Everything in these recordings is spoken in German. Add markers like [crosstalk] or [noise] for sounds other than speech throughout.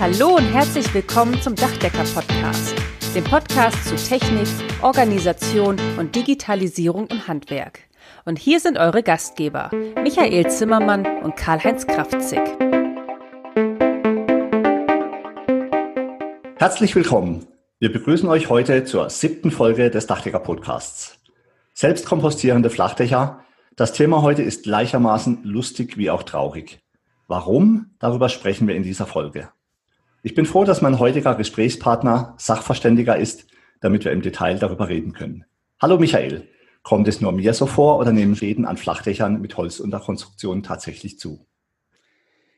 Hallo und herzlich willkommen zum Dachdecker-Podcast, dem Podcast zu Technik, Organisation und Digitalisierung im Handwerk. Und hier sind eure Gastgeber, Michael Zimmermann und Karl-Heinz Kraftzig. Herzlich willkommen. Wir begrüßen euch heute zur siebten Folge des Dachdecker-Podcasts. Selbstkompostierende Flachdächer. Das Thema heute ist gleichermaßen lustig wie auch traurig. Warum? Darüber sprechen wir in dieser Folge. Ich bin froh, dass mein heutiger Gesprächspartner Sachverständiger ist, damit wir im Detail darüber reden können. Hallo Michael, kommt es nur mir so vor oder nehmen Schäden an Flachdächern mit Holzunterkonstruktionen tatsächlich zu?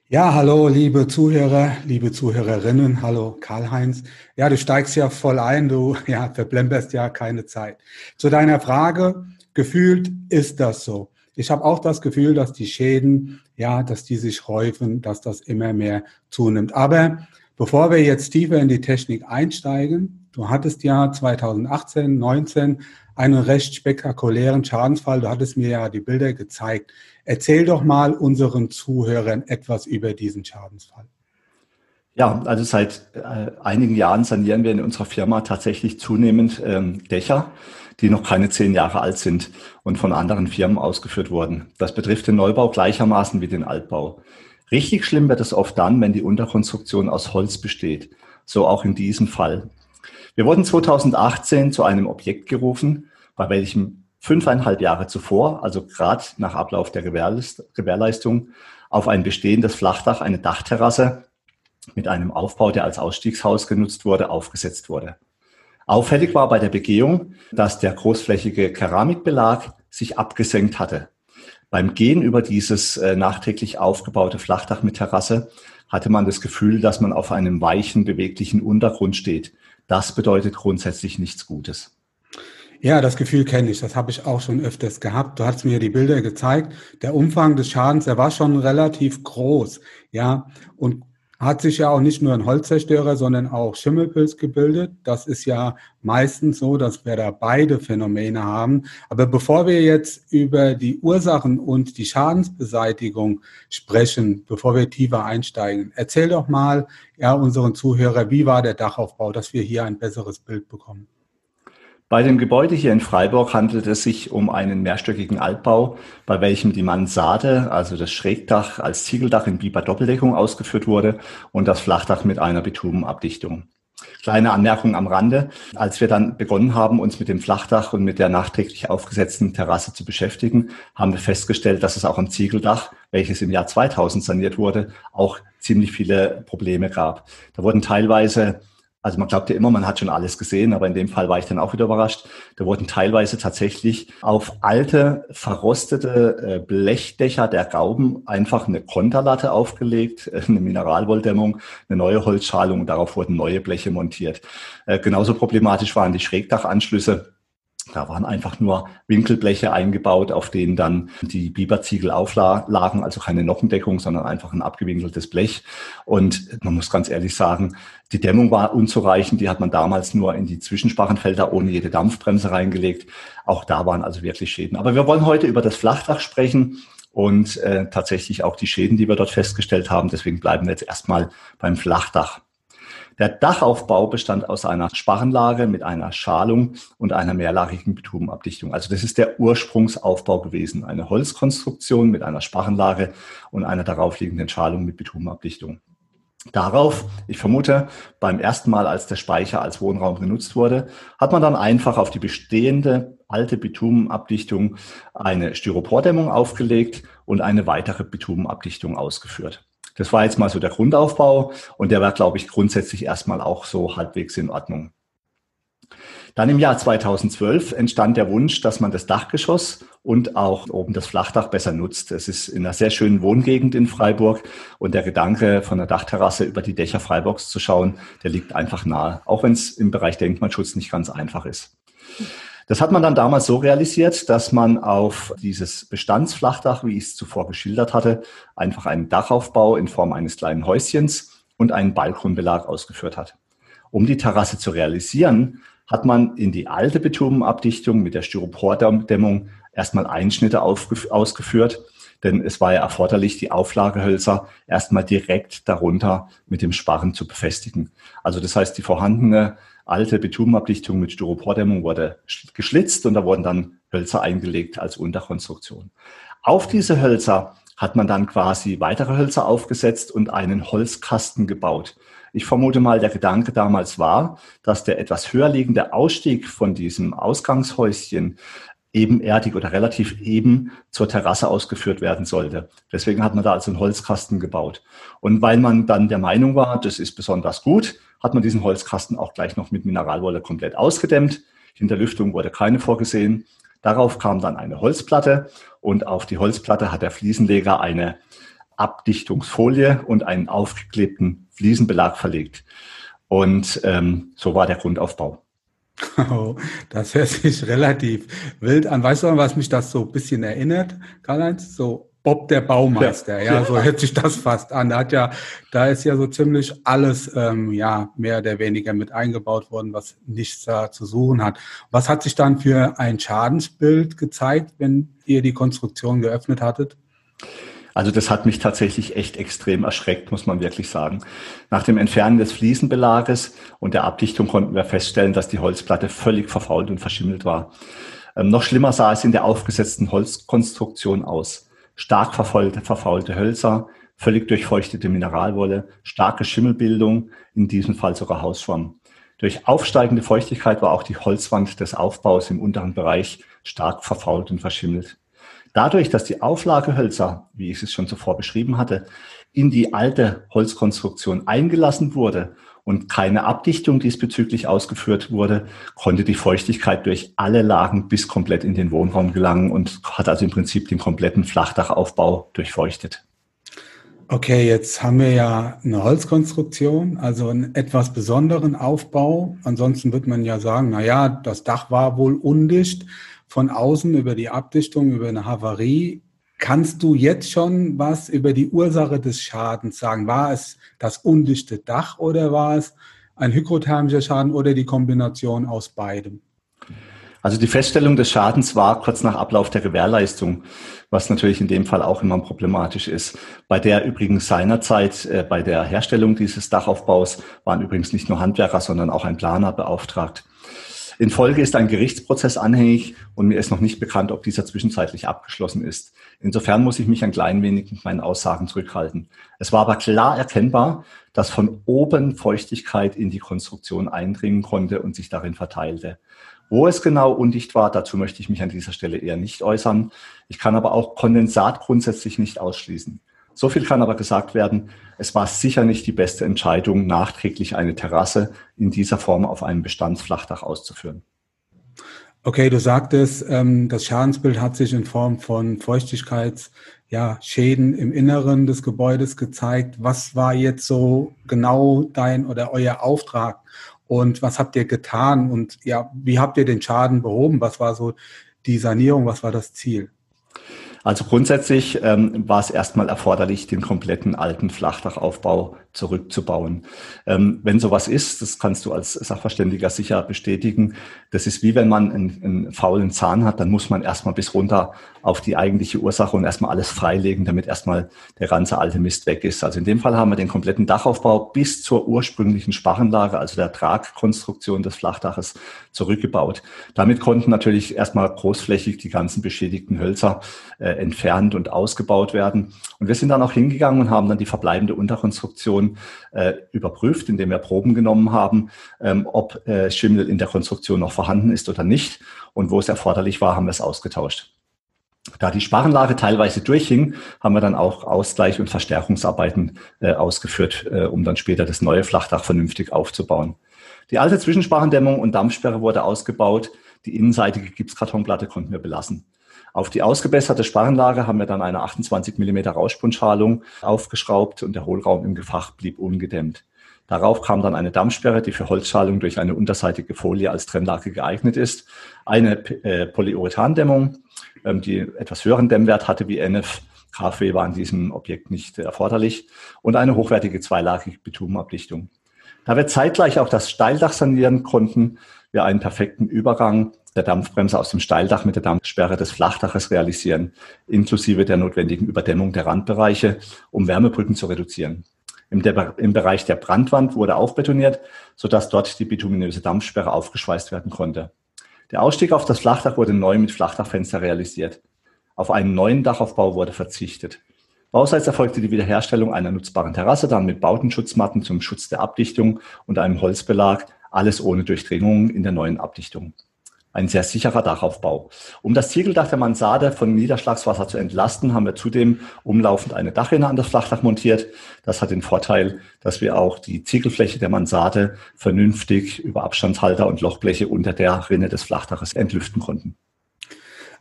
Ja, hallo, liebe Zuhörer, liebe Zuhörerinnen, hallo Karl-Heinz. Ja, du steigst ja voll ein, du [laughs] ja, verplemperst ja keine Zeit. Zu deiner Frage, gefühlt ist das so. Ich habe auch das Gefühl, dass die Schäden, ja, dass die sich häufen, dass das immer mehr zunimmt. Aber Bevor wir jetzt tiefer in die Technik einsteigen, du hattest ja 2018, 19 einen recht spektakulären Schadensfall. Du hattest mir ja die Bilder gezeigt. Erzähl doch mal unseren Zuhörern etwas über diesen Schadensfall. Ja, also seit äh, einigen Jahren sanieren wir in unserer Firma tatsächlich zunehmend ähm, Dächer, die noch keine zehn Jahre alt sind und von anderen Firmen ausgeführt wurden. Das betrifft den Neubau gleichermaßen wie den Altbau. Richtig schlimm wird es oft dann, wenn die Unterkonstruktion aus Holz besteht. So auch in diesem Fall. Wir wurden 2018 zu einem Objekt gerufen, bei welchem fünfeinhalb Jahre zuvor, also gerade nach Ablauf der Gewährleistung, auf ein bestehendes Flachdach eine Dachterrasse mit einem Aufbau, der als Ausstiegshaus genutzt wurde, aufgesetzt wurde. Auffällig war bei der Begehung, dass der großflächige Keramikbelag sich abgesenkt hatte. Beim Gehen über dieses äh, nachträglich aufgebaute Flachdach mit Terrasse hatte man das Gefühl, dass man auf einem weichen, beweglichen Untergrund steht. Das bedeutet grundsätzlich nichts Gutes. Ja, das Gefühl kenne ich. Das habe ich auch schon öfters gehabt. Du hast mir die Bilder gezeigt. Der Umfang des Schadens, der war schon relativ groß. Ja, und hat sich ja auch nicht nur ein Holzzerstörer, sondern auch Schimmelpilz gebildet. Das ist ja meistens so, dass wir da beide Phänomene haben. Aber bevor wir jetzt über die Ursachen und die Schadensbeseitigung sprechen, bevor wir tiefer einsteigen, erzähl doch mal ja unseren Zuhörer, wie war der Dachaufbau, dass wir hier ein besseres Bild bekommen. Bei dem Gebäude hier in Freiburg handelt es sich um einen mehrstöckigen Altbau, bei welchem die Mansarde, also das Schrägdach als Ziegeldach in Biber Doppeldeckung ausgeführt wurde und das Flachdach mit einer Bitumenabdichtung. Kleine Anmerkung am Rande. Als wir dann begonnen haben, uns mit dem Flachdach und mit der nachträglich aufgesetzten Terrasse zu beschäftigen, haben wir festgestellt, dass es auch am Ziegeldach, welches im Jahr 2000 saniert wurde, auch ziemlich viele Probleme gab. Da wurden teilweise also man glaubt ja immer, man hat schon alles gesehen, aber in dem Fall war ich dann auch wieder überrascht. Da wurden teilweise tatsächlich auf alte, verrostete äh, Blechdächer der Gauben einfach eine Konterlatte aufgelegt, äh, eine Mineralwolldämmung, eine neue Holzschalung und darauf wurden neue Bleche montiert. Äh, genauso problematisch waren die Schrägdachanschlüsse da waren einfach nur Winkelbleche eingebaut, auf denen dann die Biberziegel auflagen, also keine Nockendeckung, sondern einfach ein abgewinkeltes Blech. Und man muss ganz ehrlich sagen, die Dämmung war unzureichend. Die hat man damals nur in die Zwischensparrenfelder ohne jede Dampfbremse reingelegt. Auch da waren also wirklich Schäden. Aber wir wollen heute über das Flachdach sprechen und äh, tatsächlich auch die Schäden, die wir dort festgestellt haben. Deswegen bleiben wir jetzt erstmal beim Flachdach. Der Dachaufbau bestand aus einer Sparrenlage mit einer Schalung und einer mehrlagigen Bitumenabdichtung. Also das ist der Ursprungsaufbau gewesen. Eine Holzkonstruktion mit einer Sparrenlage und einer daraufliegenden Schalung mit Bitumenabdichtung. Darauf, ich vermute, beim ersten Mal, als der Speicher als Wohnraum genutzt wurde, hat man dann einfach auf die bestehende alte Bitumenabdichtung eine Styropordämmung aufgelegt und eine weitere Bitumenabdichtung ausgeführt. Das war jetzt mal so der Grundaufbau und der war, glaube ich, grundsätzlich erstmal auch so halbwegs in Ordnung. Dann im Jahr 2012 entstand der Wunsch, dass man das Dachgeschoss und auch oben das Flachdach besser nutzt. Es ist in einer sehr schönen Wohngegend in Freiburg und der Gedanke, von der Dachterrasse über die Dächer Freiburgs zu schauen, der liegt einfach nahe, auch wenn es im Bereich Denkmalschutz nicht ganz einfach ist. Das hat man dann damals so realisiert, dass man auf dieses Bestandsflachdach, wie ich es zuvor geschildert hatte, einfach einen Dachaufbau in Form eines kleinen Häuschens und einen Balkonbelag ausgeführt hat. Um die Terrasse zu realisieren, hat man in die alte Bitumenabdichtung mit der Styropordämmung erstmal Einschnitte ausgeführt, denn es war ja erforderlich, die Auflagehölzer erstmal direkt darunter mit dem Sparren zu befestigen. Also das heißt, die vorhandene alte Bitumenabdichtung mit Styropordämmung wurde geschlitzt und da wurden dann Hölzer eingelegt als Unterkonstruktion. Auf diese Hölzer hat man dann quasi weitere Hölzer aufgesetzt und einen Holzkasten gebaut. Ich vermute mal, der Gedanke damals war, dass der etwas höher liegende Ausstieg von diesem Ausgangshäuschen ebenerdig oder relativ eben zur Terrasse ausgeführt werden sollte. Deswegen hat man da also einen Holzkasten gebaut. Und weil man dann der Meinung war, das ist besonders gut, hat man diesen Holzkasten auch gleich noch mit Mineralwolle komplett ausgedämmt. Hinterlüftung wurde keine vorgesehen. Darauf kam dann eine Holzplatte und auf die Holzplatte hat der Fliesenleger eine Abdichtungsfolie und einen aufgeklebten Fliesenbelag verlegt. Und ähm, so war der Grundaufbau. [laughs] Oh, das hört sich relativ wild an. Weißt du, an was mich das so ein bisschen erinnert, Karl-Heinz? So Bob der Baumeister, ja, ja, so hört sich das fast an. Da hat ja, da ist ja so ziemlich alles, ähm, ja, mehr oder weniger mit eingebaut worden, was nichts da zu suchen hat. Was hat sich dann für ein Schadensbild gezeigt, wenn ihr die Konstruktion geöffnet hattet? Also das hat mich tatsächlich echt extrem erschreckt, muss man wirklich sagen. Nach dem Entfernen des Fliesenbelages und der Abdichtung konnten wir feststellen, dass die Holzplatte völlig verfault und verschimmelt war. Ähm, noch schlimmer sah es in der aufgesetzten Holzkonstruktion aus. Stark verfaulte, verfaulte Hölzer, völlig durchfeuchtete Mineralwolle, starke Schimmelbildung, in diesem Fall sogar Hausschwamm. Durch aufsteigende Feuchtigkeit war auch die Holzwand des Aufbaus im unteren Bereich stark verfault und verschimmelt. Dadurch, dass die Auflagehölzer, wie ich es schon zuvor beschrieben hatte, in die alte Holzkonstruktion eingelassen wurde und keine Abdichtung diesbezüglich ausgeführt wurde, konnte die Feuchtigkeit durch alle Lagen bis komplett in den Wohnraum gelangen und hat also im Prinzip den kompletten Flachdachaufbau durchfeuchtet. Okay, jetzt haben wir ja eine Holzkonstruktion, also einen etwas besonderen Aufbau. Ansonsten wird man ja sagen, na ja, das Dach war wohl undicht von außen über die Abdichtung, über eine Havarie. Kannst du jetzt schon was über die Ursache des Schadens sagen? War es das undichte Dach oder war es ein hygrothermischer Schaden oder die Kombination aus beidem? Also die Feststellung des Schadens war kurz nach Ablauf der Gewährleistung, was natürlich in dem Fall auch immer problematisch ist. Bei der übrigens seinerzeit, äh, bei der Herstellung dieses Dachaufbaus waren übrigens nicht nur Handwerker, sondern auch ein Planer beauftragt. In Folge ist ein Gerichtsprozess anhängig und mir ist noch nicht bekannt, ob dieser zwischenzeitlich abgeschlossen ist. Insofern muss ich mich ein klein wenig mit meinen Aussagen zurückhalten. Es war aber klar erkennbar, dass von oben Feuchtigkeit in die Konstruktion eindringen konnte und sich darin verteilte. Wo es genau undicht war, dazu möchte ich mich an dieser Stelle eher nicht äußern. Ich kann aber auch Kondensat grundsätzlich nicht ausschließen. So viel kann aber gesagt werden, es war sicher nicht die beste Entscheidung, nachträglich eine Terrasse in dieser Form auf einem Bestandsflachdach auszuführen. Okay, du sagtest, ähm, das Schadensbild hat sich in Form von Feuchtigkeitsschäden im Inneren des Gebäudes gezeigt. Was war jetzt so genau dein oder euer Auftrag? Und was habt ihr getan? Und ja, wie habt ihr den Schaden behoben? Was war so die Sanierung? Was war das Ziel? Also grundsätzlich ähm, war es erstmal erforderlich, den kompletten alten Flachdachaufbau zurückzubauen. Ähm, wenn sowas ist, das kannst du als Sachverständiger sicher bestätigen, das ist wie wenn man einen, einen faulen Zahn hat, dann muss man erstmal bis runter auf die eigentliche Ursache und erstmal alles freilegen, damit erstmal der ganze alte Mist weg ist. Also in dem Fall haben wir den kompletten Dachaufbau bis zur ursprünglichen Sparrenlage, also der Tragkonstruktion des Flachdaches, zurückgebaut. Damit konnten natürlich erstmal großflächig die ganzen beschädigten Hölzer äh, entfernt und ausgebaut werden. Und wir sind dann auch hingegangen und haben dann die verbleibende Unterkonstruktion äh, überprüft, indem wir Proben genommen haben, ähm, ob äh, Schimmel in der Konstruktion noch vorhanden ist oder nicht. Und wo es erforderlich war, haben wir es ausgetauscht. Da die Sparrenlage teilweise durchhing, haben wir dann auch Ausgleich- und Verstärkungsarbeiten äh, ausgeführt, äh, um dann später das neue Flachdach vernünftig aufzubauen. Die alte Zwischensparrendämmung und Dampfsperre wurde ausgebaut. Die innenseitige Gipskartonplatte konnten wir belassen. Auf die ausgebesserte Sparrenlage haben wir dann eine 28 mm Rauschbundschalung aufgeschraubt und der Hohlraum im Gefach blieb ungedämmt. Darauf kam dann eine Dampfsperre, die für Holzschalung durch eine unterseitige Folie als Trennlage geeignet ist, eine äh, Polyurethandämmung, ähm, die etwas höheren Dämmwert hatte wie NF. KfW war in diesem Objekt nicht erforderlich und eine hochwertige zweilagige Bitumenabdichtung. Da wir zeitgleich auch das Steildach sanieren konnten, wir einen perfekten Übergang der Dampfbremse aus dem Steildach mit der Dampfsperre des Flachdaches realisieren, inklusive der notwendigen Überdämmung der Randbereiche, um Wärmebrücken zu reduzieren. Im, Im, Bereich der Brandwand wurde aufbetoniert, sodass dort die bituminöse Dampfsperre aufgeschweißt werden konnte. Der Ausstieg auf das Flachdach wurde neu mit Flachdachfenster realisiert. Auf einen neuen Dachaufbau wurde verzichtet. Bauseits erfolgte die Wiederherstellung einer nutzbaren Terrasse, dann mit Bautenschutzmatten zum Schutz der Abdichtung und einem Holzbelag, alles ohne Durchdringungen in der neuen Abdichtung ein sehr sicherer Dachaufbau. Um das Ziegeldach der Mansarde von Niederschlagswasser zu entlasten, haben wir zudem umlaufend eine Dachrinne an das Flachdach montiert. Das hat den Vorteil, dass wir auch die Ziegelfläche der Mansarde vernünftig über Abstandshalter und Lochbleche unter der Rinne des Flachdaches entlüften konnten.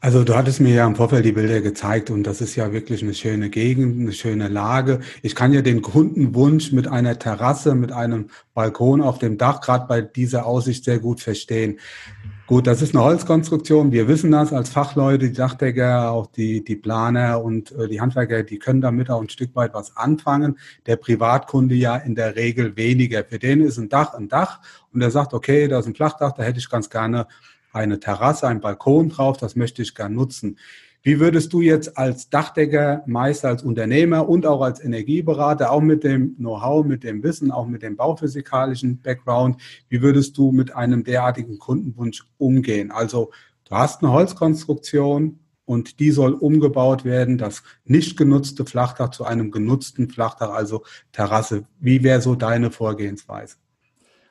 Also du hattest mir ja im Vorfeld die Bilder gezeigt und das ist ja wirklich eine schöne Gegend, eine schöne Lage. Ich kann ja den Kundenwunsch mit einer Terrasse, mit einem Balkon auf dem Dach gerade bei dieser Aussicht sehr gut verstehen. Gut, das ist eine Holzkonstruktion. Wir wissen das als Fachleute, die Dachdecker, auch die, die Planer und äh, die Handwerker, die können damit auch ein Stück weit was anfangen. Der Privatkunde ja in der Regel weniger. Für den ist ein Dach ein Dach und er sagt, okay, da ist ein Flachdach, da hätte ich ganz gerne eine Terrasse, ein Balkon drauf, das möchte ich gerne nutzen. Wie würdest du jetzt als Dachdeckermeister, als Unternehmer und auch als Energieberater, auch mit dem Know-how, mit dem Wissen, auch mit dem bauphysikalischen Background, wie würdest du mit einem derartigen Kundenwunsch umgehen? Also du hast eine Holzkonstruktion und die soll umgebaut werden, das nicht genutzte Flachdach zu einem genutzten Flachdach, also Terrasse. Wie wäre so deine Vorgehensweise?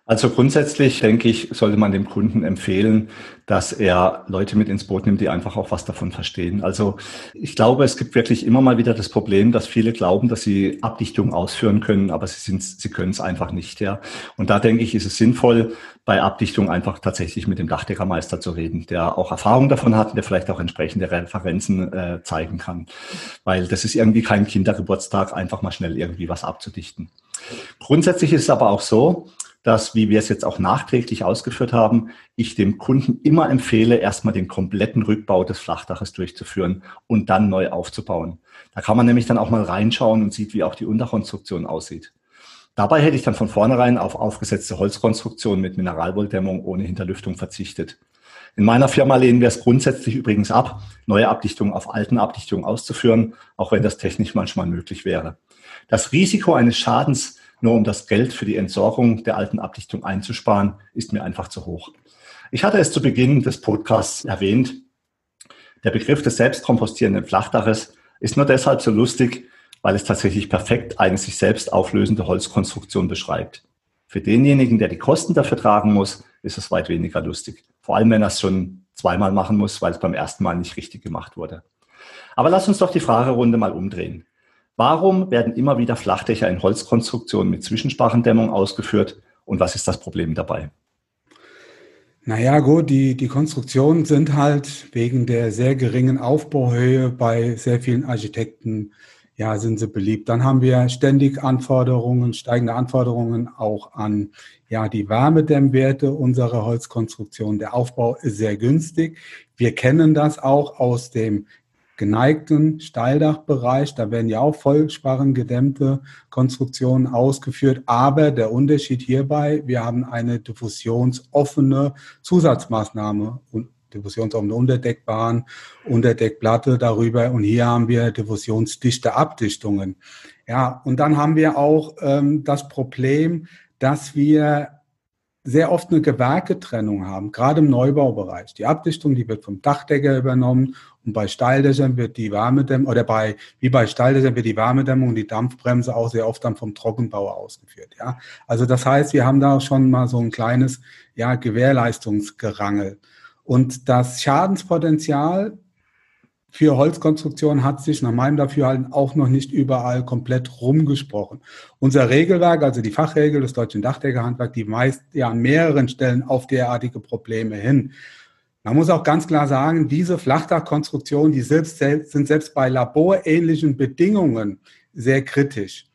Also grundsätzlich denke ich, sollte man dem Kunden empfehlen, dass er Leute mit ins Boot nimmt, die einfach auch was davon verstehen. Also ich glaube, es gibt wirklich immer mal wieder das Problem, dass viele glauben, dass sie Abdichtung ausführen können, aber sie sind, sie können es einfach nicht, ja. Und da denke ich, ist es sinnvoll, bei Abdichtung einfach tatsächlich mit dem Dachdeckermeister zu reden, der auch Erfahrung davon hat und der vielleicht auch entsprechende Referenzen äh, zeigen kann. Weil das ist irgendwie kein Kindergeburtstag, einfach mal schnell irgendwie was abzudichten. Grundsätzlich ist es aber auch so, dass, wie wir es jetzt auch nachträglich ausgeführt haben, ich dem Kunden immer empfehle, erstmal den kompletten Rückbau des Flachdaches durchzuführen und dann neu aufzubauen. Da kann man nämlich dann auch mal reinschauen und sieht, wie auch die Unterkonstruktion aussieht. Dabei hätte ich dann von vornherein auf aufgesetzte Holzkonstruktion mit Mineralwolldämmung ohne Hinterlüftung verzichtet. In meiner Firma lehnen wir es grundsätzlich übrigens ab, neue Abdichtungen auf alten Abdichtungen auszuführen, auch wenn das technisch manchmal möglich wäre. Das Risiko eines Schadens nur um das Geld für die Entsorgung der alten Abdichtung einzusparen, ist mir einfach zu hoch. Ich hatte es zu Beginn des Podcasts erwähnt. Der Begriff des selbstkompostierenden Flachdaches ist nur deshalb so lustig, weil es tatsächlich perfekt eine sich selbst auflösende Holzkonstruktion beschreibt. Für denjenigen, der die Kosten dafür tragen muss, ist es weit weniger lustig. Vor allem, wenn er es schon zweimal machen muss, weil es beim ersten Mal nicht richtig gemacht wurde. Aber lass uns doch die Fragerunde mal umdrehen. Warum werden immer wieder Flachdächer in Holzkonstruktionen mit Zwischensprachendämmung ausgeführt und was ist das Problem dabei? Naja, gut, die, die Konstruktionen sind halt wegen der sehr geringen Aufbauhöhe bei sehr vielen Architekten, ja, sind sie beliebt. Dann haben wir ständig Anforderungen, steigende Anforderungen auch an, ja, die Wärmedämmwerte unserer Holzkonstruktion. Der Aufbau ist sehr günstig. Wir kennen das auch aus dem geneigten Steildachbereich, da werden ja auch vollsparrengedämmte Konstruktionen ausgeführt. Aber der Unterschied hierbei, wir haben eine diffusionsoffene Zusatzmaßnahme und diffusionsoffene Unterdeckbahn, Unterdeckplatte darüber und hier haben wir diffusionsdichte Abdichtungen. Ja, und dann haben wir auch ähm, das Problem, dass wir sehr oft eine Gewerketrennung haben, gerade im Neubaubereich. Die Abdichtung, die wird vom Dachdecker übernommen und bei Steildächern wird die Wärmedämmung, oder bei, wie bei Steildächern wird die Wärmedämmung und die Dampfbremse auch sehr oft dann vom Trockenbauer ausgeführt, ja. Also das heißt, wir haben da schon mal so ein kleines, ja, Gewährleistungsgerangel. Und das Schadenspotenzial für Holzkonstruktion hat sich nach meinem Dafürhalten auch noch nicht überall komplett rumgesprochen. Unser Regelwerk, also die Fachregel des deutschen Dachdeckerhandwerks, die weist ja an mehreren Stellen auf derartige Probleme hin. Man muss auch ganz klar sagen, diese Flachdachkonstruktionen, die selbst, sind selbst bei laborähnlichen Bedingungen sehr kritisch.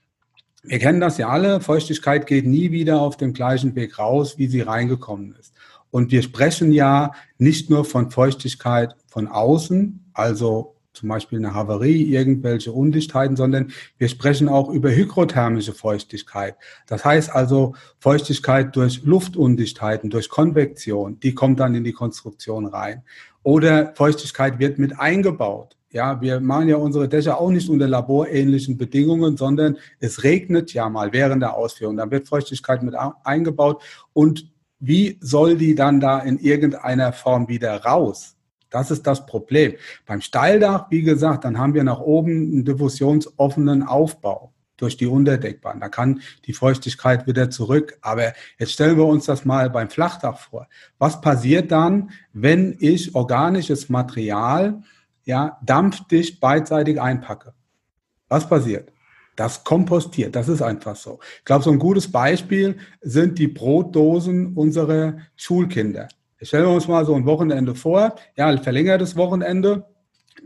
Wir kennen das ja alle, Feuchtigkeit geht nie wieder auf dem gleichen Weg raus, wie sie reingekommen ist. Und wir sprechen ja nicht nur von Feuchtigkeit von außen, also zum Beispiel eine Havarie, irgendwelche Undichtheiten, sondern wir sprechen auch über hygrothermische Feuchtigkeit. Das heißt also Feuchtigkeit durch Luftundichtheiten, durch Konvektion, die kommt dann in die Konstruktion rein. Oder Feuchtigkeit wird mit eingebaut. Ja, wir machen ja unsere Dächer auch nicht unter laborähnlichen Bedingungen, sondern es regnet ja mal während der Ausführung. Dann wird Feuchtigkeit mit eingebaut. Und wie soll die dann da in irgendeiner Form wieder raus? Das ist das Problem. Beim Steildach, wie gesagt, dann haben wir nach oben einen diffusionsoffenen Aufbau durch die Unterdeckbahn. Da kann die Feuchtigkeit wieder zurück. Aber jetzt stellen wir uns das mal beim Flachdach vor. Was passiert dann, wenn ich organisches Material ja, dampfdicht beidseitig einpacke? Was passiert? Das kompostiert, das ist einfach so. Ich glaube, so ein gutes Beispiel sind die Brotdosen unserer Schulkinder. Stellen wir uns mal so ein Wochenende vor, ja, verlängertes Wochenende,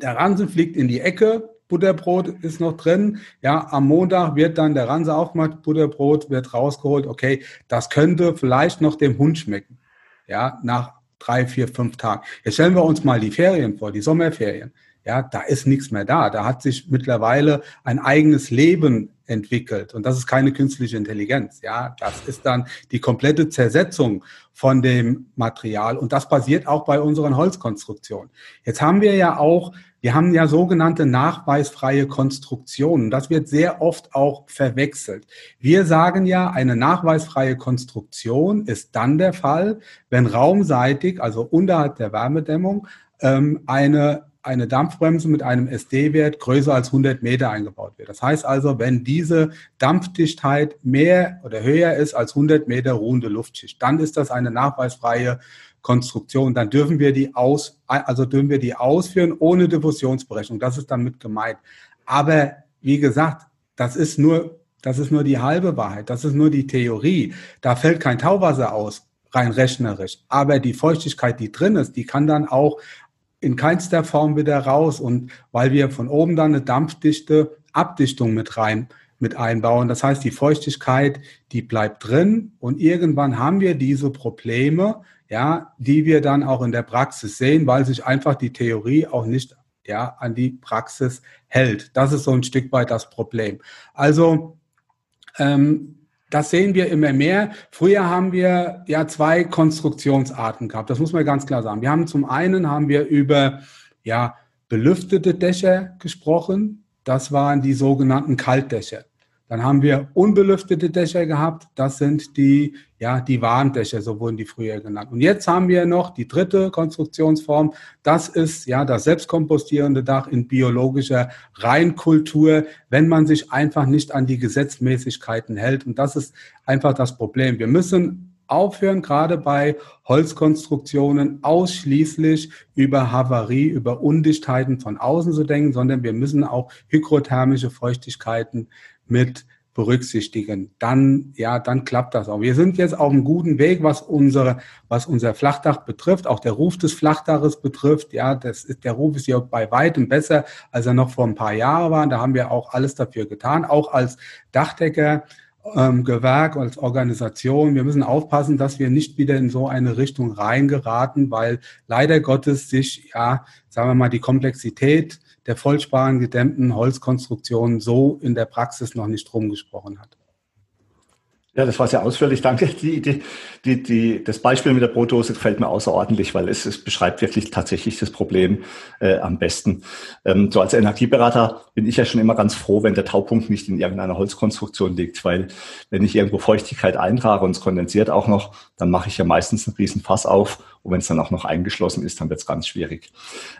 der Ransen fliegt in die Ecke, Butterbrot ist noch drin, ja, am Montag wird dann der Ranse aufgemacht, Butterbrot wird rausgeholt, okay, das könnte vielleicht noch dem Hund schmecken, ja, nach drei, vier, fünf Tagen. Jetzt stellen wir uns mal die Ferien vor, die Sommerferien. Ja, da ist nichts mehr da. Da hat sich mittlerweile ein eigenes Leben entwickelt. Und das ist keine künstliche Intelligenz. Ja, das ist dann die komplette Zersetzung von dem Material. Und das passiert auch bei unseren Holzkonstruktionen. Jetzt haben wir ja auch, wir haben ja sogenannte nachweisfreie Konstruktionen. Das wird sehr oft auch verwechselt. Wir sagen ja, eine nachweisfreie Konstruktion ist dann der Fall, wenn raumseitig, also unterhalb der Wärmedämmung, ähm, eine eine Dampfbremse mit einem SD-Wert größer als 100 Meter eingebaut wird. Das heißt also, wenn diese Dampfdichtheit mehr oder höher ist als 100 Meter ruhende Luftschicht, dann ist das eine nachweisfreie Konstruktion. Dann dürfen wir die aus, also dürfen wir die ausführen ohne Diffusionsberechnung. Das ist damit gemeint. Aber wie gesagt, das ist nur, das ist nur die halbe Wahrheit. Das ist nur die Theorie. Da fällt kein Tauwasser aus, rein rechnerisch. Aber die Feuchtigkeit, die drin ist, die kann dann auch in keinster Form wieder raus. Und weil wir von oben dann eine dampfdichte Abdichtung mit rein mit einbauen. Das heißt, die Feuchtigkeit, die bleibt drin und irgendwann haben wir diese Probleme, ja, die wir dann auch in der Praxis sehen, weil sich einfach die Theorie auch nicht ja, an die Praxis hält. Das ist so ein Stück weit das Problem. Also ähm, das sehen wir immer mehr. Früher haben wir ja zwei Konstruktionsarten gehabt. Das muss man ganz klar sagen. Wir haben zum einen haben wir über ja belüftete Dächer gesprochen. Das waren die sogenannten Kaltdächer. Dann haben wir unbelüftete Dächer gehabt. Das sind die, ja, die Warndächer, so wurden die früher genannt. Und jetzt haben wir noch die dritte Konstruktionsform. Das ist, ja, das selbstkompostierende Dach in biologischer Reinkultur, wenn man sich einfach nicht an die Gesetzmäßigkeiten hält. Und das ist einfach das Problem. Wir müssen aufhören, gerade bei Holzkonstruktionen ausschließlich über Havarie, über Undichtheiten von außen zu denken, sondern wir müssen auch hygrothermische Feuchtigkeiten mit berücksichtigen, dann, ja, dann klappt das auch. Wir sind jetzt auf einem guten Weg, was unsere, was unser Flachdach betrifft, auch der Ruf des Flachdaches betrifft. Ja, das ist, der Ruf ist ja bei weitem besser, als er noch vor ein paar Jahren war. Da haben wir auch alles dafür getan, auch als Dachdecker. Ähm, Gewerk als Organisation. Wir müssen aufpassen, dass wir nicht wieder in so eine Richtung reingeraten, weil leider Gottes sich, ja, sagen wir mal, die Komplexität der vollsparen gedämmten Holzkonstruktion so in der Praxis noch nicht rumgesprochen hat. Ja, das war sehr ausführlich. Danke. Die, die, die, die, das Beispiel mit der Brotdose gefällt mir außerordentlich, weil es, es beschreibt wirklich tatsächlich das Problem äh, am besten. Ähm, so als Energieberater bin ich ja schon immer ganz froh, wenn der Taupunkt nicht in irgendeiner Holzkonstruktion liegt, weil wenn ich irgendwo Feuchtigkeit eintrage und es kondensiert auch noch, dann mache ich ja meistens einen riesen Fass auf und wenn es dann auch noch eingeschlossen ist, dann wird es ganz schwierig.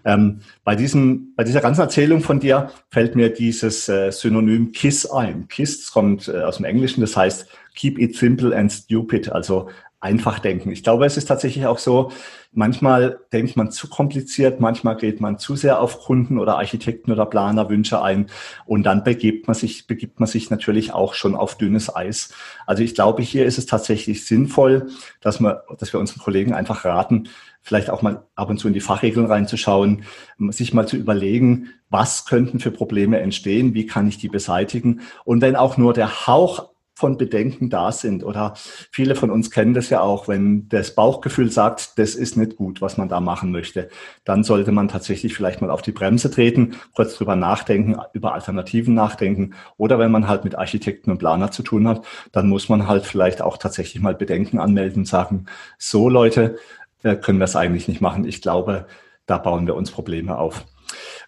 Ähm, bei, diesem, bei dieser ganzen Erzählung von dir fällt mir dieses äh, Synonym KISS ein. KISS kommt äh, aus dem Englischen, das heißt keep it simple and stupid, also einfach denken. Ich glaube, es ist tatsächlich auch so, manchmal denkt man zu kompliziert, manchmal geht man zu sehr auf Kunden oder Architekten oder Planer Wünsche ein und dann begibt man sich, begibt man sich natürlich auch schon auf dünnes Eis. Also ich glaube, hier ist es tatsächlich sinnvoll, dass wir, dass wir unseren Kollegen einfach raten, vielleicht auch mal ab und zu in die Fachregeln reinzuschauen, sich mal zu überlegen, was könnten für Probleme entstehen, wie kann ich die beseitigen und wenn auch nur der Hauch von Bedenken da sind. Oder viele von uns kennen das ja auch, wenn das Bauchgefühl sagt, das ist nicht gut, was man da machen möchte, dann sollte man tatsächlich vielleicht mal auf die Bremse treten, kurz drüber nachdenken, über Alternativen nachdenken. Oder wenn man halt mit Architekten und Planer zu tun hat, dann muss man halt vielleicht auch tatsächlich mal Bedenken anmelden und sagen, so Leute, äh, können wir es eigentlich nicht machen. Ich glaube, da bauen wir uns Probleme auf.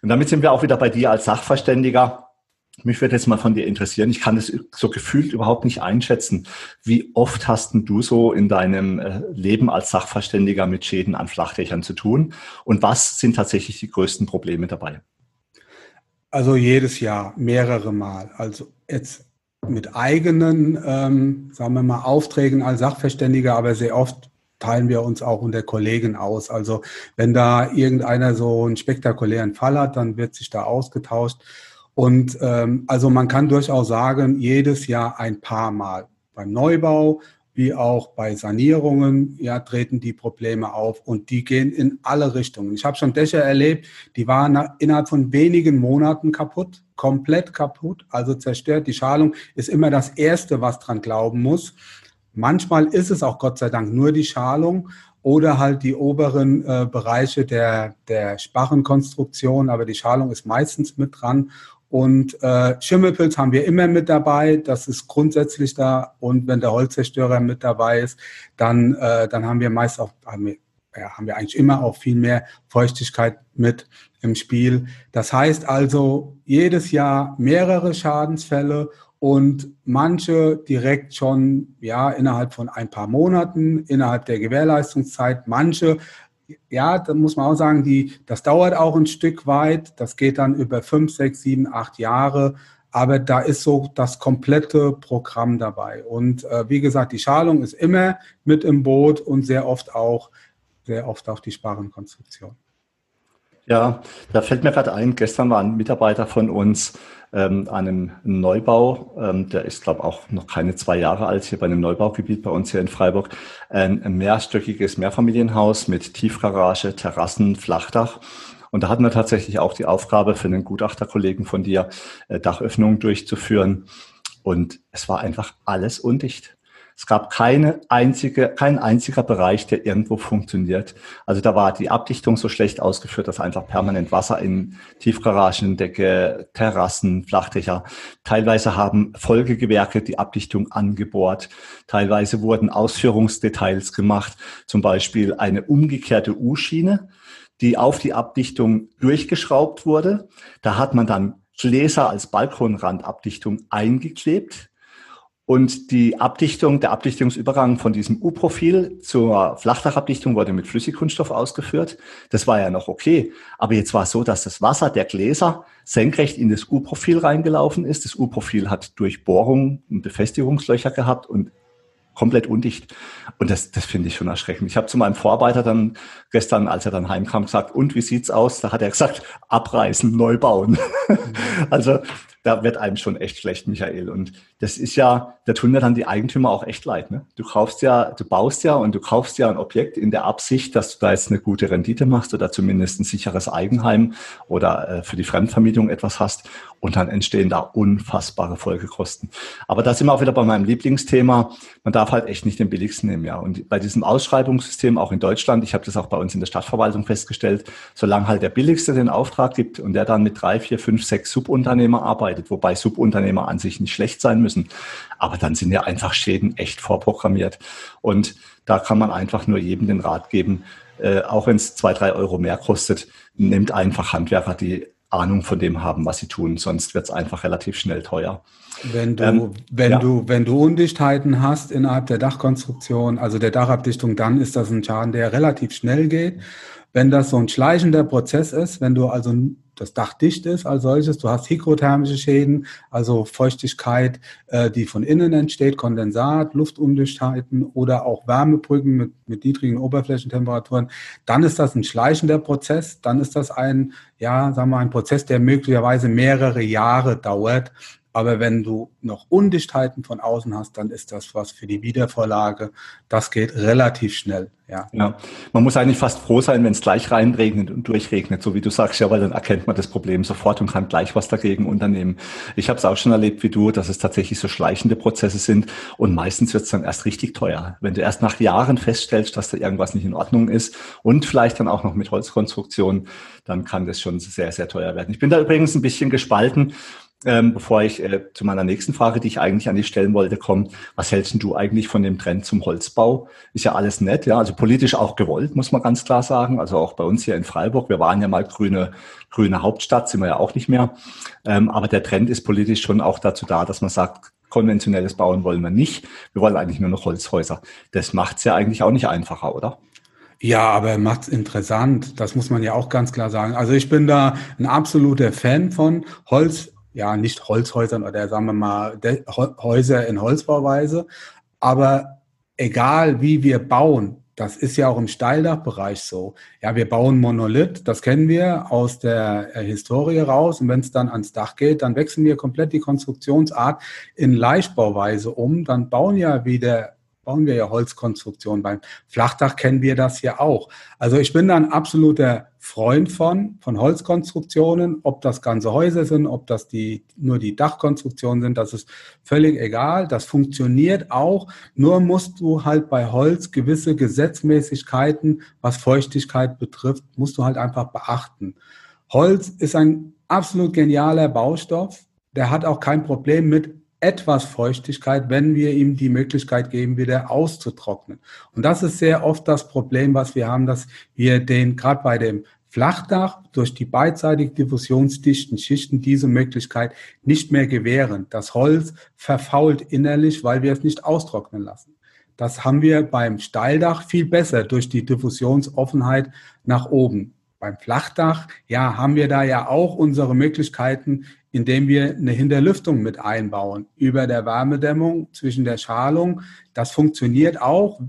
Und damit sind wir auch wieder bei dir als Sachverständiger. Mich würde jetzt mal von dir interessieren. Ich kann das so gefühlt überhaupt nicht einschätzen. Wie oft hast du so in deinem äh, Leben als Sachverständiger mit Schäden an Flachdächern zu tun? Und was sind tatsächlich die größten Probleme dabei? Also jedes Jahr, mehrere Mal. Also jetzt mit eigenen, ähm, sagen wir mal, Aufträgen als Sachverständiger, aber sehr oft teilen wir uns auch unter Kollegen aus. Also wenn da irgendeiner so einen spektakulären Fall hat, dann wird sich da ausgetauscht. Und ähm, also man kann durchaus sagen, jedes Jahr ein paar Mal beim Neubau wie auch bei Sanierungen ja, treten die Probleme auf und die gehen in alle Richtungen. Ich habe schon Dächer erlebt, die waren innerhalb von wenigen Monaten kaputt, komplett kaputt, also zerstört. Die Schalung ist immer das Erste, was dran glauben muss. Manchmal ist es auch Gott sei Dank nur die Schalung oder halt die oberen äh, Bereiche der, der Sparrenkonstruktion, aber die Schalung ist meistens mit dran und äh, Schimmelpilz haben wir immer mit dabei, das ist grundsätzlich da. Und wenn der Holzzerstörer mit dabei ist, dann, äh, dann haben wir meist auch, haben wir, ja, haben wir eigentlich immer auch viel mehr Feuchtigkeit mit im Spiel. Das heißt also, jedes Jahr mehrere Schadensfälle und manche direkt schon ja innerhalb von ein paar Monaten innerhalb der Gewährleistungszeit, manche ja, da muss man auch sagen, die, das dauert auch ein Stück weit. Das geht dann über fünf, sechs, sieben, acht Jahre. Aber da ist so das komplette Programm dabei. Und äh, wie gesagt, die Schalung ist immer mit im Boot und sehr oft auch, sehr oft auch die Sparrenkonstruktion. Ja, da fällt mir gerade ein, gestern war ein Mitarbeiter von uns ähm, an einem Neubau, ähm, der ist, glaube auch noch keine zwei Jahre alt, hier bei einem Neubaugebiet bei uns hier in Freiburg, ein mehrstöckiges Mehrfamilienhaus mit Tiefgarage, Terrassen, Flachdach. Und da hatten wir tatsächlich auch die Aufgabe für einen Gutachterkollegen von dir, äh, Dachöffnungen durchzuführen. Und es war einfach alles undicht. Es gab keine einzige, kein einziger Bereich, der irgendwo funktioniert. Also da war die Abdichtung so schlecht ausgeführt, dass einfach permanent Wasser in Tiefgaragendecke, Terrassen, Flachdächer. Teilweise haben Folgegewerke die Abdichtung angebohrt. Teilweise wurden Ausführungsdetails gemacht. Zum Beispiel eine umgekehrte U-Schiene, die auf die Abdichtung durchgeschraubt wurde. Da hat man dann Gläser als Balkonrandabdichtung eingeklebt und die Abdichtung, der Abdichtungsübergang von diesem U-Profil zur Flachdachabdichtung wurde mit Flüssigkunststoff ausgeführt. Das war ja noch okay. Aber jetzt war es so, dass das Wasser der Gläser senkrecht in das U-Profil reingelaufen ist. Das U-Profil hat Durchbohrungen und Befestigungslöcher gehabt und komplett undicht. Und das, das finde ich schon erschreckend. Ich habe zu meinem Vorarbeiter dann gestern, als er dann heimkam, gesagt, und wie sieht's aus? Da hat er gesagt, abreißen, neu bauen. [laughs] Also da wird einem schon echt schlecht, Michael. Und das ist ja, da tun ja dann die Eigentümer auch echt leid. Ne? Du kaufst ja, du baust ja und du kaufst ja ein Objekt in der Absicht, dass du da jetzt eine gute Rendite machst oder zumindest ein sicheres Eigenheim oder äh, für die Fremdvermietung etwas hast. Und dann entstehen da unfassbare Folgekosten. Aber da sind wir auch wieder bei meinem Lieblingsthema. Man darf halt echt nicht den billigsten nehmen, ja. Und bei diesem Ausschreibungssystem, auch in Deutschland, ich habe das auch bei uns in der Stadtverwaltung festgestellt, solange halt der billigste den Auftrag gibt und der dann mit drei, vier, fünf, sechs Subunternehmer arbeitet, arbeitet, wobei Subunternehmer an sich nicht schlecht sein müssen. Aber dann sind ja einfach Schäden echt vorprogrammiert. Und da kann man einfach nur jedem den Rat geben, äh, auch wenn es zwei, drei Euro mehr kostet, nimmt einfach Handwerker, die Ahnung von dem haben, was sie tun, sonst wird es einfach relativ schnell teuer. Wenn du, ähm, wenn ja. du, wenn du Undichtheiten hast innerhalb der Dachkonstruktion, also der Dachabdichtung, dann ist das ein Schaden, der relativ schnell geht. Wenn das so ein schleichender Prozess ist, wenn du also das Dach dicht ist als solches. Du hast hygrothermische Schäden, also Feuchtigkeit, äh, die von innen entsteht, Kondensat, Luftundichtheiten oder auch Wärmebrücken mit, mit niedrigen Oberflächentemperaturen. Dann ist das ein schleichender Prozess. Dann ist das ein, ja, sagen wir, ein Prozess, der möglicherweise mehrere Jahre dauert. Aber wenn du noch Undichtheiten von außen hast, dann ist das was für die Wiedervorlage. Das geht relativ schnell. Ja. ja. Man muss eigentlich fast froh sein, wenn es gleich reinregnet und durchregnet, so wie du sagst, ja, weil dann erkennt man das Problem sofort und kann gleich was dagegen unternehmen. Ich habe es auch schon erlebt wie du, dass es tatsächlich so schleichende Prozesse sind und meistens wird es dann erst richtig teuer. Wenn du erst nach Jahren feststellst, dass da irgendwas nicht in Ordnung ist und vielleicht dann auch noch mit Holzkonstruktion, dann kann das schon sehr, sehr teuer werden. Ich bin da übrigens ein bisschen gespalten ähm, bevor ich äh, zu meiner nächsten Frage, die ich eigentlich an dich stellen wollte, komme, was hältst du eigentlich von dem Trend zum Holzbau? Ist ja alles nett, ja, also politisch auch gewollt, muss man ganz klar sagen. Also auch bei uns hier in Freiburg, wir waren ja mal grüne, grüne Hauptstadt, sind wir ja auch nicht mehr. Ähm, aber der Trend ist politisch schon auch dazu da, dass man sagt, konventionelles Bauen wollen wir nicht. Wir wollen eigentlich nur noch Holzhäuser. Das macht's ja eigentlich auch nicht einfacher, oder? Ja, aber macht's interessant. Das muss man ja auch ganz klar sagen. Also ich bin da ein absoluter Fan von Holz ja, nicht Holzhäusern oder sagen wir mal Häuser in Holzbauweise. Aber egal wie wir bauen, das ist ja auch im Steildachbereich so. Ja, wir bauen Monolith, das kennen wir aus der äh, Historie raus. Und wenn es dann ans Dach geht, dann wechseln wir komplett die Konstruktionsart in Leichtbauweise um. Dann bauen ja wieder bauen wir ja Holzkonstruktionen. Beim Flachdach kennen wir das ja auch. Also ich bin da ein absoluter Freund von, von Holzkonstruktionen, ob das ganze Häuser sind, ob das die, nur die Dachkonstruktionen sind, das ist völlig egal. Das funktioniert auch. Nur musst du halt bei Holz gewisse Gesetzmäßigkeiten, was Feuchtigkeit betrifft, musst du halt einfach beachten. Holz ist ein absolut genialer Baustoff. Der hat auch kein Problem mit etwas Feuchtigkeit, wenn wir ihm die Möglichkeit geben, wieder auszutrocknen. Und das ist sehr oft das Problem, was wir haben, dass wir den gerade bei dem Flachdach durch die beidseitig diffusionsdichten Schichten diese Möglichkeit nicht mehr gewähren. Das Holz verfault innerlich, weil wir es nicht austrocknen lassen. Das haben wir beim Steildach viel besser durch die Diffusionsoffenheit nach oben. Beim Flachdach, ja, haben wir da ja auch unsere Möglichkeiten, indem wir eine Hinterlüftung mit einbauen über der Wärmedämmung zwischen der Schalung. Das funktioniert auch,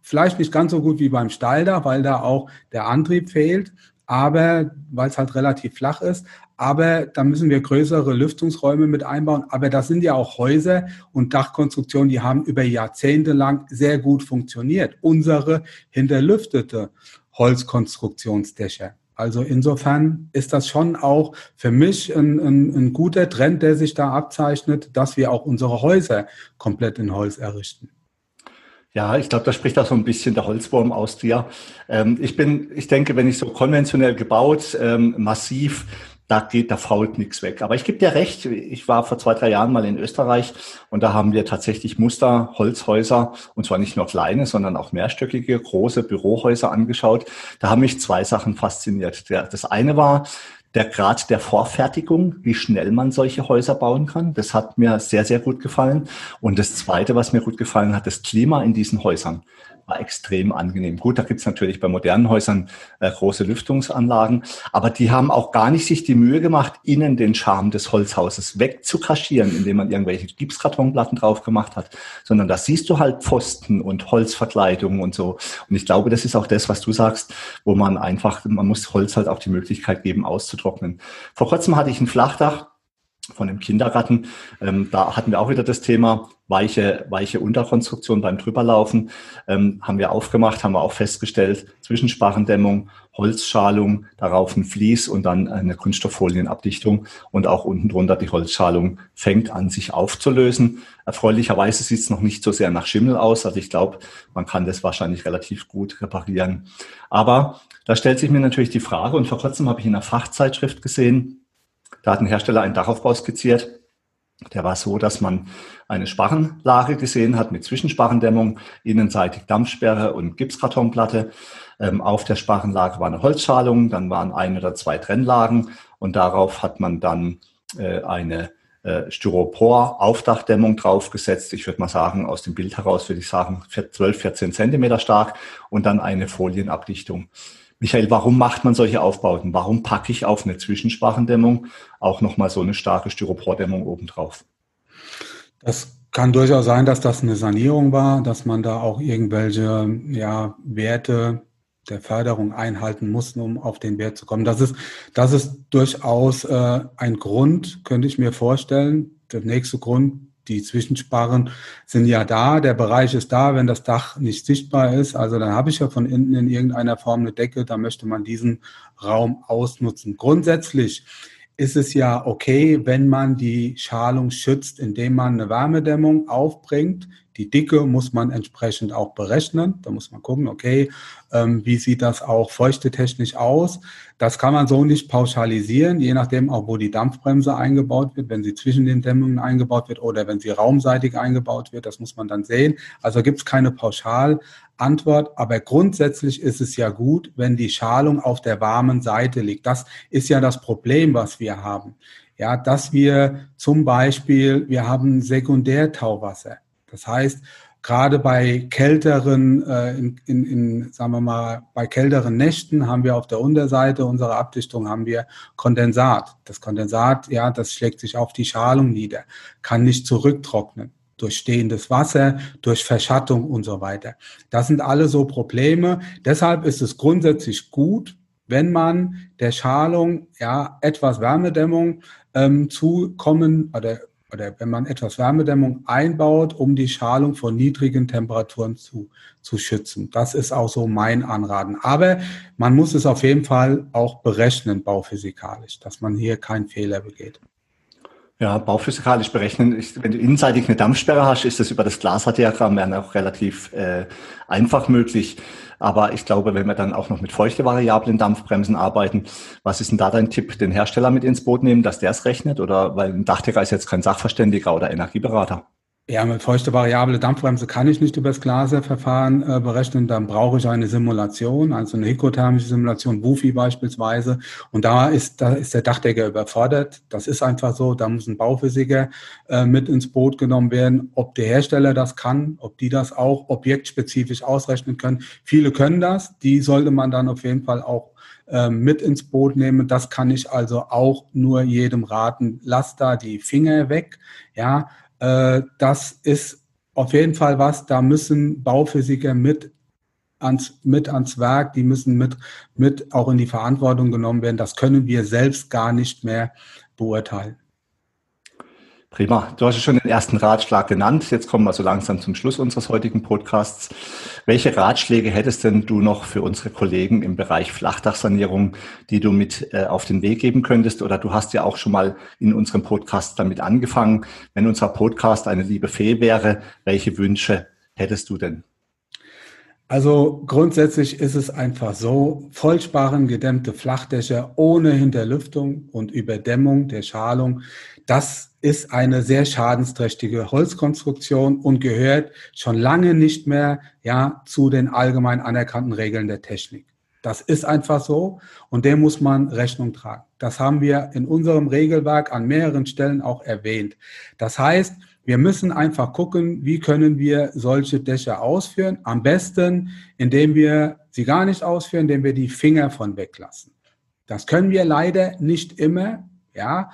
vielleicht nicht ganz so gut wie beim Stalldach, weil da auch der Antrieb fehlt, aber weil es halt relativ flach ist. Aber da müssen wir größere Lüftungsräume mit einbauen. Aber das sind ja auch Häuser und Dachkonstruktionen, die haben über Jahrzehnte lang sehr gut funktioniert. Unsere hinterlüftete Holzkonstruktionsdächer. Also insofern ist das schon auch für mich ein, ein, ein, guter Trend, der sich da abzeichnet, dass wir auch unsere Häuser komplett in Holz errichten. Ja, ich glaube, da spricht auch so ein bisschen der Holzwurm aus dir. Ähm, ich bin, ich denke, wenn ich so konventionell gebaut, ähm, massiv da geht, da fault nichts weg. Aber ich gebe dir recht, ich war vor zwei, drei Jahren mal in Österreich und da haben wir tatsächlich Muster, Holzhäuser, und zwar nicht nur kleine, sondern auch mehrstöckige, große Bürohäuser angeschaut. Da haben mich zwei Sachen fasziniert. Das eine war, der Grad der Vorfertigung, wie schnell man solche Häuser bauen kann. Das hat mir sehr, sehr gut gefallen. Und das Zweite, was mir gut gefallen hat, das Klima in diesen Häusern war extrem angenehm. Gut, da gibt's natürlich bei modernen Häusern äh, große Lüftungsanlagen, aber die haben auch gar nicht sich die Mühe gemacht, innen den Charme des Holzhauses wegzukaschieren, indem man irgendwelche Gipskartonplatten drauf gemacht hat, sondern da siehst du halt Pfosten und Holzverkleidungen und so. Und ich glaube, das ist auch das, was du sagst, wo man einfach, man muss Holz halt auch die Möglichkeit geben, auszutrocknen. Vor kurzem hatte ich ein Flachdach, von dem Kindergarten. Ähm, da hatten wir auch wieder das Thema weiche, weiche Unterkonstruktion beim Drüberlaufen. Ähm, haben wir aufgemacht, haben wir auch festgestellt, Zwischensparrendämmung, Holzschalung, darauf ein Vlies und dann eine Kunststofffolienabdichtung und auch unten drunter die Holzschalung fängt an, sich aufzulösen. Erfreulicherweise sieht es noch nicht so sehr nach Schimmel aus. Also ich glaube, man kann das wahrscheinlich relativ gut reparieren. Aber da stellt sich mir natürlich die Frage, und vor kurzem habe ich in einer Fachzeitschrift gesehen, da hat ein Hersteller einen Dachaufbau skizziert. Der war so, dass man eine Sparrenlage gesehen hat mit Zwischensparrendämmung, innenseitig Dampfsperre und Gipskartonplatte. Ähm, auf der Sparrenlage war eine Holzschalung, dann waren ein oder zwei Trennlagen und darauf hat man dann äh, eine äh, Styropor-Aufdachdämmung draufgesetzt. Ich würde mal sagen, aus dem Bild heraus würde ich sagen 12, 14 Zentimeter stark und dann eine Folienabdichtung. Michael, warum macht man solche Aufbauten? Warum packe ich auf eine Zwischensprachendämmung auch nochmal so eine starke Styropordämmung obendrauf? Das kann durchaus sein, dass das eine Sanierung war, dass man da auch irgendwelche ja, Werte der Förderung einhalten muss, um auf den Wert zu kommen. Das ist, das ist durchaus äh, ein Grund, könnte ich mir vorstellen, der nächste Grund, die Zwischensparren sind ja da, der Bereich ist da, wenn das Dach nicht sichtbar ist. Also dann habe ich ja von innen in irgendeiner Form eine Decke, da möchte man diesen Raum ausnutzen. Grundsätzlich ist es ja okay, wenn man die Schalung schützt, indem man eine Wärmedämmung aufbringt. Die Dicke muss man entsprechend auch berechnen. Da muss man gucken, okay, ähm, wie sieht das auch feuchtetechnisch aus? Das kann man so nicht pauschalisieren, je nachdem auch, wo die Dampfbremse eingebaut wird, wenn sie zwischen den Dämmungen eingebaut wird oder wenn sie raumseitig eingebaut wird. Das muss man dann sehen. Also gibt es keine Pauschalantwort, aber grundsätzlich ist es ja gut, wenn die Schalung auf der warmen Seite liegt. Das ist ja das Problem, was wir haben. Ja, dass wir zum Beispiel, wir haben Sekundärtauwasser. Das heißt, gerade bei kälteren, äh, in, in, in, sagen wir mal, bei kälteren Nächten haben wir auf der Unterseite unserer Abdichtung haben wir Kondensat. Das Kondensat, ja, das schlägt sich auf die Schalung nieder, kann nicht zurücktrocknen durch stehendes Wasser, durch Verschattung und so weiter. Das sind alle so Probleme. Deshalb ist es grundsätzlich gut, wenn man der Schalung ja etwas Wärmedämmung ähm, zukommen oder oder wenn man etwas Wärmedämmung einbaut, um die Schalung vor niedrigen Temperaturen zu, zu schützen. Das ist auch so mein Anraten. Aber man muss es auf jeden Fall auch berechnen, bauphysikalisch, dass man hier keinen Fehler begeht. Ja, bauphysikalisch berechnen. wenn du innenseitig eine Dampfsperre hast, ist das über das Glaser-Diagramm ja auch relativ äh, einfach möglich. Aber ich glaube, wenn wir dann auch noch mit feuchte variablen Dampfbremsen arbeiten, was ist denn da dein Tipp? Den Hersteller mit ins Boot nehmen, dass der es rechnet? Oder weil ein Dachdecker ist jetzt kein Sachverständiger oder Energieberater? Ja, mit feuchte variable Dampfbremse kann ich nicht über das Glaser-Verfahren äh, berechnen. Dann brauche ich eine Simulation, also eine hikothermische Simulation, WUFI beispielsweise. Und da ist, da ist der Dachdecker überfordert. Das ist einfach so. Da muss ein Bauphysiker äh, mit ins Boot genommen werden. Ob der Hersteller das kann, ob die das auch objektspezifisch ausrechnen können. Viele können das. Die sollte man dann auf jeden Fall auch äh, mit ins Boot nehmen. Das kann ich also auch nur jedem raten. Lass da die Finger weg. Ja, das ist auf jeden Fall was, da müssen Bauphysiker mit ans, mit ans Werk, die müssen mit, mit auch in die Verantwortung genommen werden. Das können wir selbst gar nicht mehr beurteilen. Prima. Du hast ja schon den ersten Ratschlag genannt. Jetzt kommen wir so langsam zum Schluss unseres heutigen Podcasts. Welche Ratschläge hättest denn du noch für unsere Kollegen im Bereich Flachdachsanierung, die du mit äh, auf den Weg geben könntest? Oder du hast ja auch schon mal in unserem Podcast damit angefangen. Wenn unser Podcast eine liebe Fee wäre, welche Wünsche hättest du denn? Also grundsätzlich ist es einfach so, vollsparen gedämmte Flachdächer ohne Hinterlüftung und Überdämmung der Schalung, das ist eine sehr schadensträchtige Holzkonstruktion und gehört schon lange nicht mehr ja zu den allgemein anerkannten Regeln der Technik. Das ist einfach so und dem muss man Rechnung tragen. Das haben wir in unserem Regelwerk an mehreren Stellen auch erwähnt. Das heißt, wir müssen einfach gucken, wie können wir solche Dächer ausführen. Am besten, indem wir sie gar nicht ausführen, indem wir die Finger von weglassen. Das können wir leider nicht immer, ja.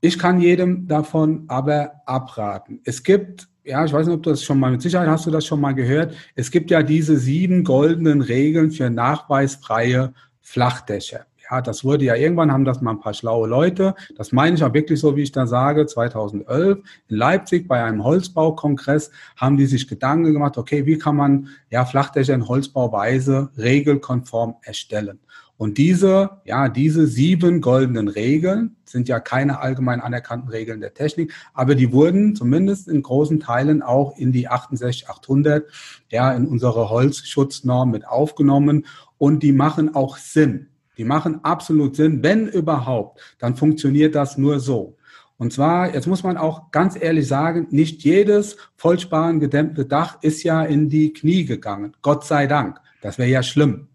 Ich kann jedem davon aber abraten. Es gibt, ja, ich weiß nicht, ob du das schon mal, mit Sicherheit hast du das schon mal gehört. Es gibt ja diese sieben goldenen Regeln für nachweisfreie Flachdächer. Ja, das wurde ja irgendwann haben das mal ein paar schlaue Leute. Das meine ich auch wirklich so, wie ich da sage. 2011 in Leipzig bei einem Holzbaukongress haben die sich Gedanken gemacht, okay, wie kann man ja Flachdächer in Holzbauweise regelkonform erstellen? Und diese, ja, diese sieben goldenen Regeln sind ja keine allgemein anerkannten Regeln der Technik, aber die wurden zumindest in großen Teilen auch in die 68800, ja, in unsere Holzschutznorm mit aufgenommen und die machen auch Sinn. Die machen absolut Sinn. Wenn überhaupt, dann funktioniert das nur so. Und zwar, jetzt muss man auch ganz ehrlich sagen, nicht jedes vollsparen gedämmte Dach ist ja in die Knie gegangen. Gott sei Dank. Das wäre ja schlimm.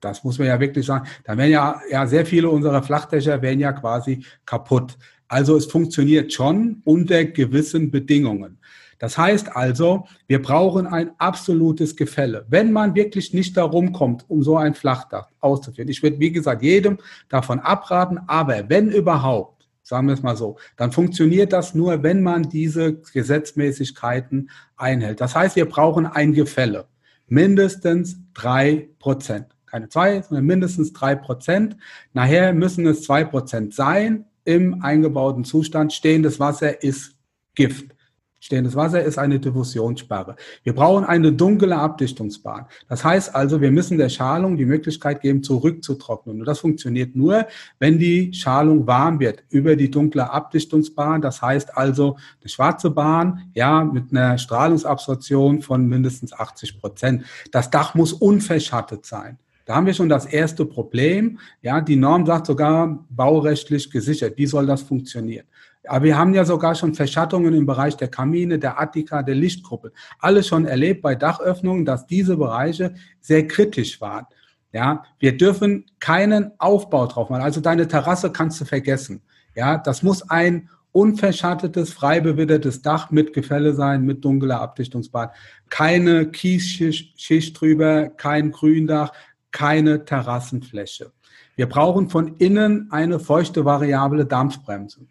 Das muss man ja wirklich sagen. Da wären ja, ja sehr viele unserer Flachdächer wären ja quasi kaputt. Also es funktioniert schon unter gewissen Bedingungen. Das heißt also, wir brauchen ein absolutes Gefälle. Wenn man wirklich nicht darum kommt, um so ein Flachdach auszuführen. Ich würde, wie gesagt, jedem davon abraten, aber wenn überhaupt, sagen wir es mal so, dann funktioniert das nur, wenn man diese Gesetzmäßigkeiten einhält. Das heißt, wir brauchen ein Gefälle. Mindestens drei Prozent keine zwei, sondern mindestens drei Prozent. Nachher müssen es zwei Prozent sein im eingebauten Zustand. Stehendes Wasser ist Gift. Stehendes Wasser ist eine Diffusionssperre. Wir brauchen eine dunkle Abdichtungsbahn. Das heißt also, wir müssen der Schalung die Möglichkeit geben, zurückzutrocknen. Und das funktioniert nur, wenn die Schalung warm wird über die dunkle Abdichtungsbahn. Das heißt also, eine schwarze Bahn, ja, mit einer Strahlungsabsorption von mindestens 80 Prozent. Das Dach muss unverschattet sein. Da haben wir schon das erste Problem. Ja, die Norm sagt sogar baurechtlich gesichert. Wie soll das funktionieren? Aber wir haben ja sogar schon Verschattungen im Bereich der Kamine, der Attika, der Lichtgruppe. Alles schon erlebt bei Dachöffnungen, dass diese Bereiche sehr kritisch waren. Ja, wir dürfen keinen Aufbau drauf machen. Also deine Terrasse kannst du vergessen. Ja, das muss ein unverschattetes, frei bewittertes Dach mit Gefälle sein, mit dunkler Abdichtungsbad. Keine Kiesschicht drüber, kein Gründach, keine Terrassenfläche. Wir brauchen von innen eine feuchte variable Dampfbremse.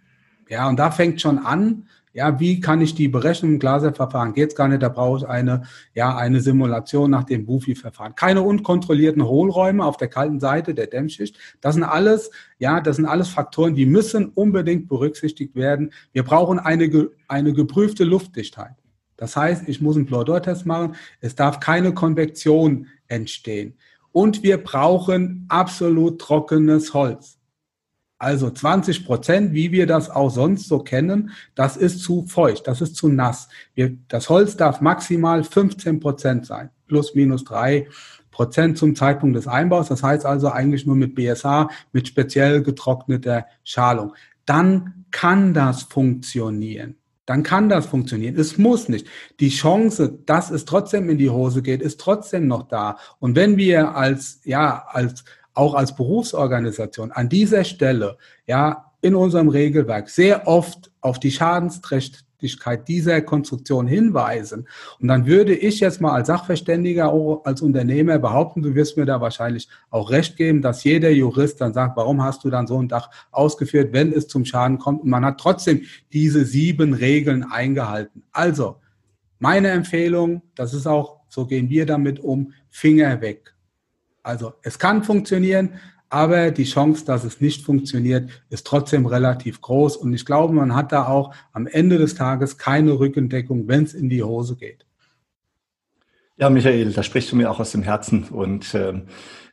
Ja, und da fängt schon an, ja, wie kann ich die berechnen im Glaserverfahren? Geht's gar nicht, da brauche ich eine, ja, eine Simulation nach dem Bufi-Verfahren. Keine unkontrollierten Hohlräume auf der kalten Seite der Dämmschicht. Das sind alles, ja, das sind alles Faktoren, die müssen unbedingt berücksichtigt werden. Wir brauchen eine, eine geprüfte Luftdichtheit. Das heißt, ich muss einen Plodor-Test machen. Es darf keine Konvektion entstehen. Und wir brauchen absolut trockenes Holz. Also 20 Prozent, wie wir das auch sonst so kennen, das ist zu feucht, das ist zu nass. Wir, das Holz darf maximal 15 Prozent sein, plus minus drei Prozent zum Zeitpunkt des Einbaus. Das heißt also eigentlich nur mit BSA, mit speziell getrockneter Schalung. Dann kann das funktionieren. Dann kann das funktionieren. Es muss nicht. Die Chance, dass es trotzdem in die Hose geht, ist trotzdem noch da. Und wenn wir als, ja, als, auch als Berufsorganisation an dieser Stelle ja in unserem Regelwerk sehr oft auf die Schadensträchtigkeit dieser Konstruktion hinweisen. Und dann würde ich jetzt mal als Sachverständiger, auch als Unternehmer behaupten, du wirst mir da wahrscheinlich auch recht geben, dass jeder Jurist dann sagt, warum hast du dann so ein Dach ausgeführt, wenn es zum Schaden kommt? Und man hat trotzdem diese sieben Regeln eingehalten. Also, meine Empfehlung, das ist auch, so gehen wir damit um, Finger weg. Also es kann funktionieren, aber die Chance, dass es nicht funktioniert, ist trotzdem relativ groß. Und ich glaube, man hat da auch am Ende des Tages keine Rückendeckung, wenn es in die Hose geht. Ja, Michael, da sprichst du mir auch aus dem Herzen. Und äh, man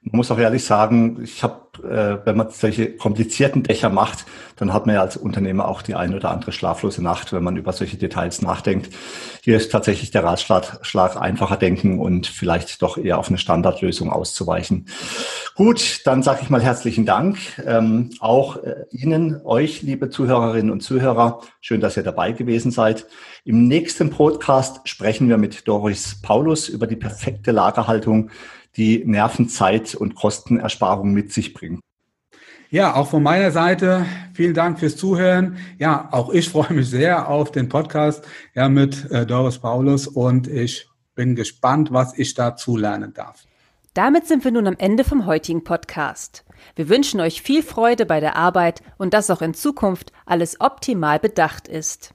muss auch ehrlich sagen, ich habe äh, wenn man solche komplizierten Dächer macht, dann hat man ja als Unternehmer auch die eine oder andere schlaflose Nacht, wenn man über solche Details nachdenkt. Hier ist tatsächlich der Ratschlag Schlag einfacher denken und vielleicht doch eher auf eine Standardlösung auszuweichen. Gut, dann sage ich mal herzlichen Dank. Ähm, auch äh, Ihnen, euch, liebe Zuhörerinnen und Zuhörer, schön, dass ihr dabei gewesen seid. Im nächsten Podcast sprechen wir mit Doris Paulus über die perfekte Lagerhaltung die Nervenzeit und Kostenersparung mit sich bringt. Ja, auch von meiner Seite vielen Dank fürs Zuhören. Ja, auch ich freue mich sehr auf den Podcast ja, mit äh, Doris Paulus und ich bin gespannt, was ich dazu lernen darf. Damit sind wir nun am Ende vom heutigen Podcast. Wir wünschen euch viel Freude bei der Arbeit und dass auch in Zukunft alles optimal bedacht ist.